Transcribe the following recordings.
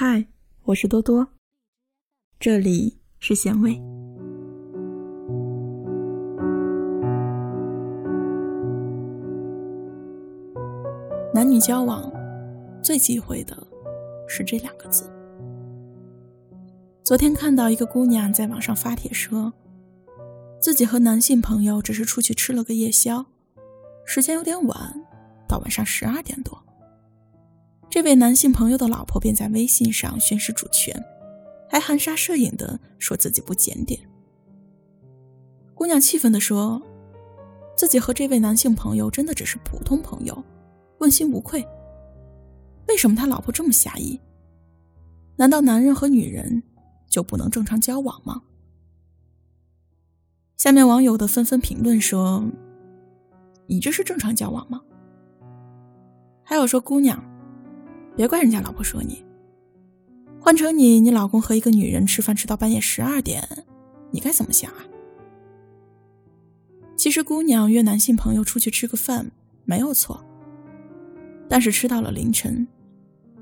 嗨，我是多多，这里是咸味。男女交往最忌讳的是这两个字。昨天看到一个姑娘在网上发帖说，自己和男性朋友只是出去吃了个夜宵，时间有点晚，到晚上十二点多。这位男性朋友的老婆便在微信上宣示主权，还含沙射影的说自己不检点。姑娘气愤的说：“自己和这位男性朋友真的只是普通朋友，问心无愧。为什么他老婆这么狭义？难道男人和女人就不能正常交往吗？”下面网友的纷纷评论说：“你这是正常交往吗？”还有说姑娘。别怪人家老婆说你。换成你，你老公和一个女人吃饭吃到半夜十二点，你该怎么想啊？其实姑娘约男性朋友出去吃个饭没有错，但是吃到了凌晨，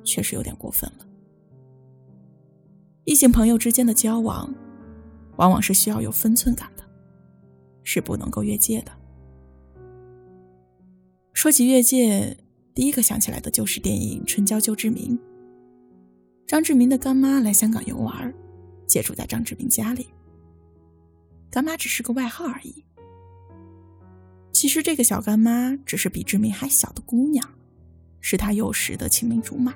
确实有点过分了。异性朋友之间的交往，往往是需要有分寸感的，是不能够越界的。说起越界。第一个想起来的就是电影《春娇救志明》。张志明的干妈来香港游玩，借住在张志明家里。干妈只是个外号而已。其实这个小干妈只是比志明还小的姑娘，是他幼时的青梅竹马。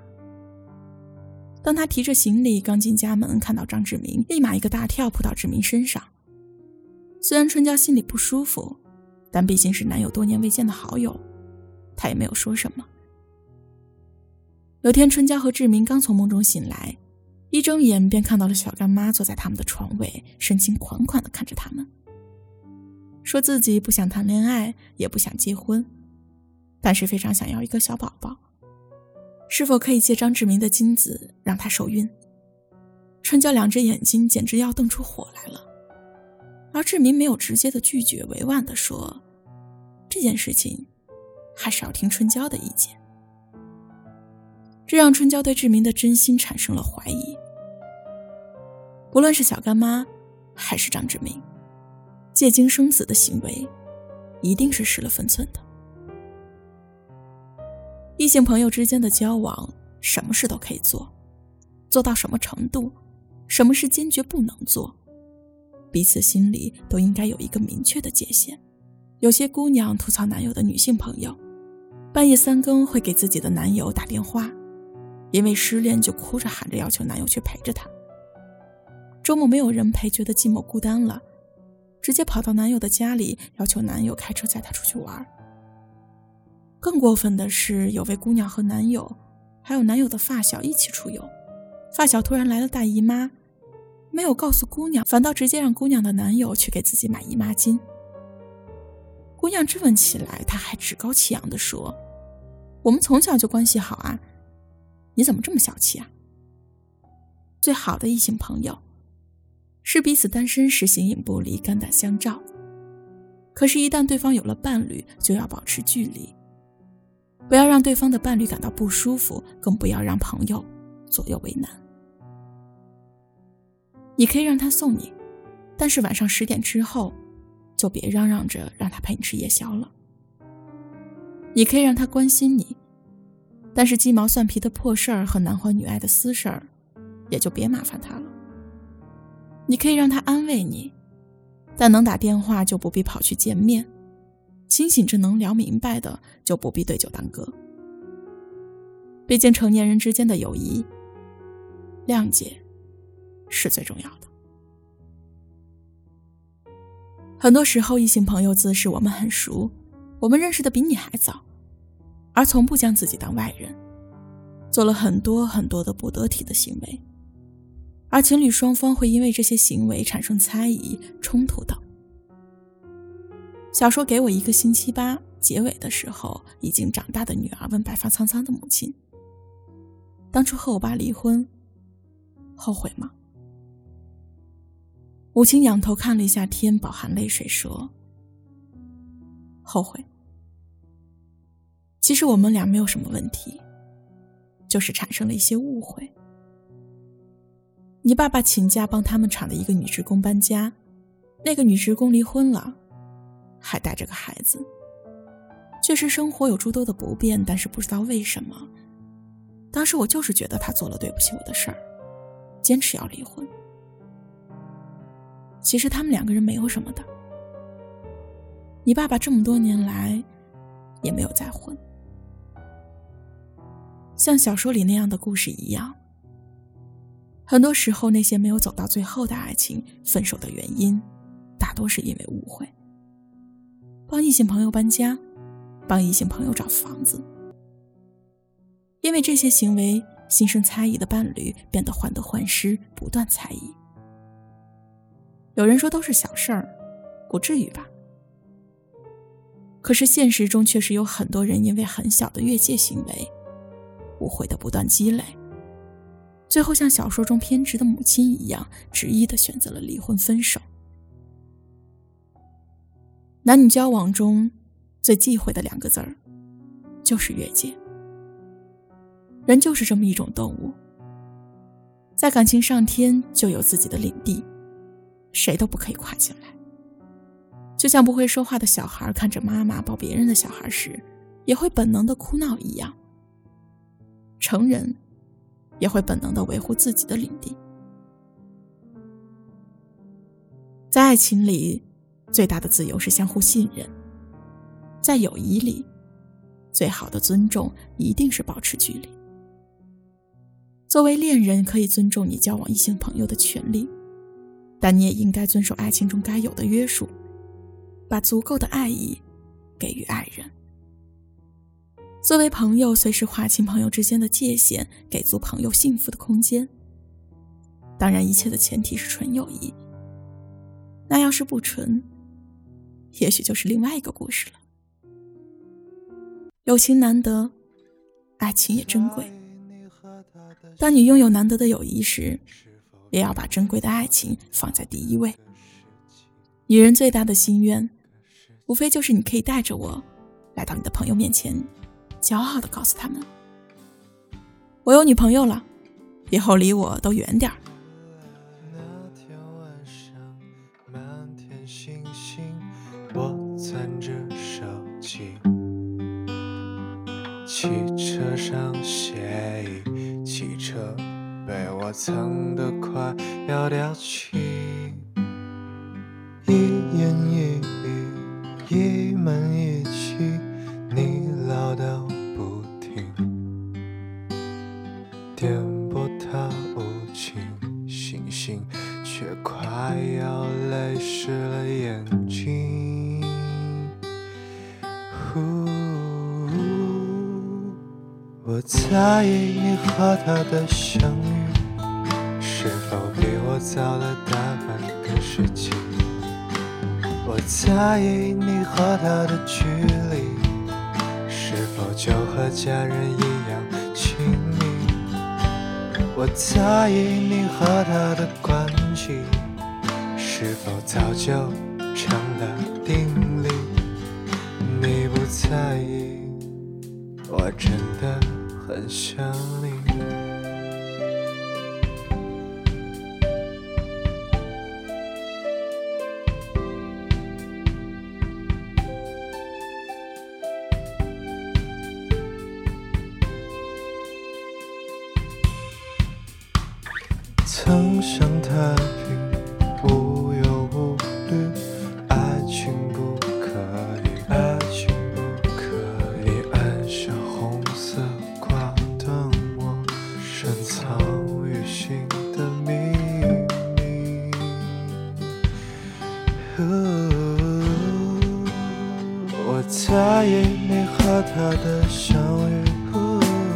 当他提着行李刚进家门，看到张志明，立马一个大跳扑到志明身上。虽然春娇心里不舒服，但毕竟是男友多年未见的好友。他也没有说什么。有天，春娇和志明刚从梦中醒来，一睁眼便看到了小干妈坐在他们的床尾，深情款款的看着他们，说自己不想谈恋爱，也不想结婚，但是非常想要一个小宝宝。是否可以借张志明的精子让他受孕？春娇两只眼睛简直要瞪出火来了，而志明没有直接的拒绝，委婉的说：“这件事情。”还是要听春娇的意见，这让春娇对志明的真心产生了怀疑。不论是小干妈，还是张志明，借精生子的行为，一定是失了分寸的。异性朋友之间的交往，什么事都可以做，做到什么程度，什么事坚决不能做，彼此心里都应该有一个明确的界限。有些姑娘吐槽男友的女性朋友。半夜三更会给自己的男友打电话，因为失恋就哭着喊着要求男友去陪着她。周末没有人陪，觉得寂寞孤单了，直接跑到男友的家里，要求男友开车载她出去玩。更过分的是，有位姑娘和男友，还有男友的发小一起出游，发小突然来了大姨妈，没有告诉姑娘，反倒直接让姑娘的男友去给自己买姨妈巾。姑娘质问起来，他还趾高气扬地说：“我们从小就关系好啊，你怎么这么小气啊？”最好的异性朋友，是彼此单身时形影不离、肝胆相照；可是，一旦对方有了伴侣，就要保持距离，不要让对方的伴侣感到不舒服，更不要让朋友左右为难。你可以让他送你，但是晚上十点之后。就别嚷嚷着让他陪你吃夜宵了。你可以让他关心你，但是鸡毛蒜皮的破事儿和男欢女爱的私事儿，也就别麻烦他了。你可以让他安慰你，但能打电话就不必跑去见面，清醒着能聊明白的就不必对酒当歌。毕竟成年人之间的友谊，谅解是最重要的。很多时候，异性朋友自视我们很熟，我们认识的比你还早，而从不将自己当外人，做了很多很多的不得体的行为，而情侣双方会因为这些行为产生猜疑、冲突等。小说《给我一个星期吧》结尾的时候，已经长大的女儿问白发苍苍的母亲：“当初和我爸离婚，后悔吗？”母亲仰头看了一下天，饱含泪水说：“后悔。其实我们俩没有什么问题，就是产生了一些误会。你爸爸请假帮他们厂的一个女职工搬家，那个女职工离婚了，还带着个孩子。确实生活有诸多的不便，但是不知道为什么，当时我就是觉得他做了对不起我的事儿，坚持要离婚。其实他们两个人没有什么的，你爸爸这么多年来也没有再婚。像小说里那样的故事一样，很多时候那些没有走到最后的爱情，分手的原因，大多是因为误会。帮异性朋友搬家，帮异性朋友找房子，因为这些行为，心生猜疑的伴侣变得患得患失，不断猜疑。有人说都是小事儿，不至于吧？可是现实中确实有很多人因为很小的越界行为。误会的不断积累，最后像小说中偏执的母亲一样，执意的选择了离婚分手。男女交往中，最忌讳的两个字儿，就是越界。人就是这么一种动物，在感情上天就有自己的领地，谁都不可以跨进来。就像不会说话的小孩看着妈妈抱别人的小孩时，也会本能的哭闹一样。成人也会本能的维护自己的领地。在爱情里，最大的自由是相互信任；在友谊里，最好的尊重一定是保持距离。作为恋人，可以尊重你交往异性朋友的权利，但你也应该遵守爱情中该有的约束，把足够的爱意给予爱人。作为朋友，随时划清朋友之间的界限，给足朋友幸福的空间。当然，一切的前提是纯友谊。那要是不纯，也许就是另外一个故事了。友情难得，爱情也珍贵。当你拥有难得的友谊时，也要把珍贵的爱情放在第一位。女人最大的心愿，无非就是你可以带着我，来到你的朋友面前。骄傲的告诉他们：“我有女朋友了，以后离我都远点儿。”那天晚上，满天星星，我攥着手机，汽车上写，汽车被我藏得快要掉漆，一言一语，一门一气，你唠叨不停。电波它无情，星星却快要泪湿了眼睛。我在意你和他的相遇，早了大半个世纪？我在意你和他的距离，是否就和家人一样亲密？我在意你和他的关系，是否早就成了定理？你不在意，我真的很想你。曾想太平，无忧无虑，爱情不可以，爱情不可以。按下红色挂灯，我深藏于心的秘密。我在意你和他的相遇，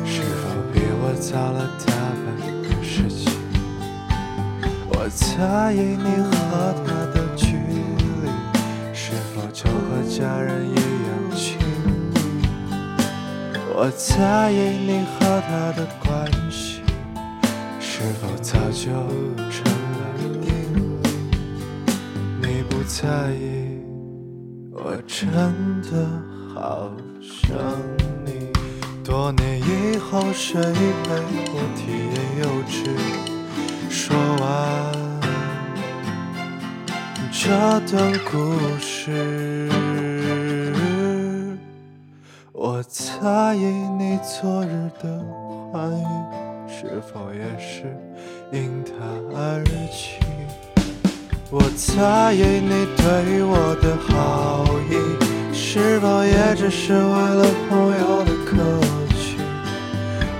是否比我早了我在意你和他的距离，是否就和家人一样亲密？我在意你和他的关系，是否早就成了定理？你不在意，我真的好想你。多年以后，谁陪我体验幼稚？说完这段故事我猜你昨日的欢愉是否也是因他而起？我猜你对我的好意是否也只是为了朋友的客气？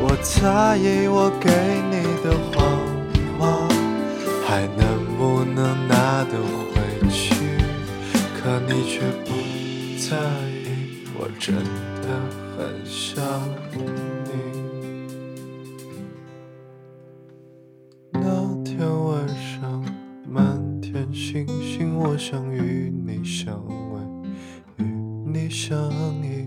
我猜我给你的谎还能不能拿得回去？可你却不在意，我真的很想你。那天晚上，满天星星，我想与你相偎，与你相依。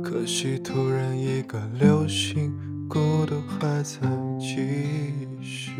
可惜突然一个流星，孤独还在继续。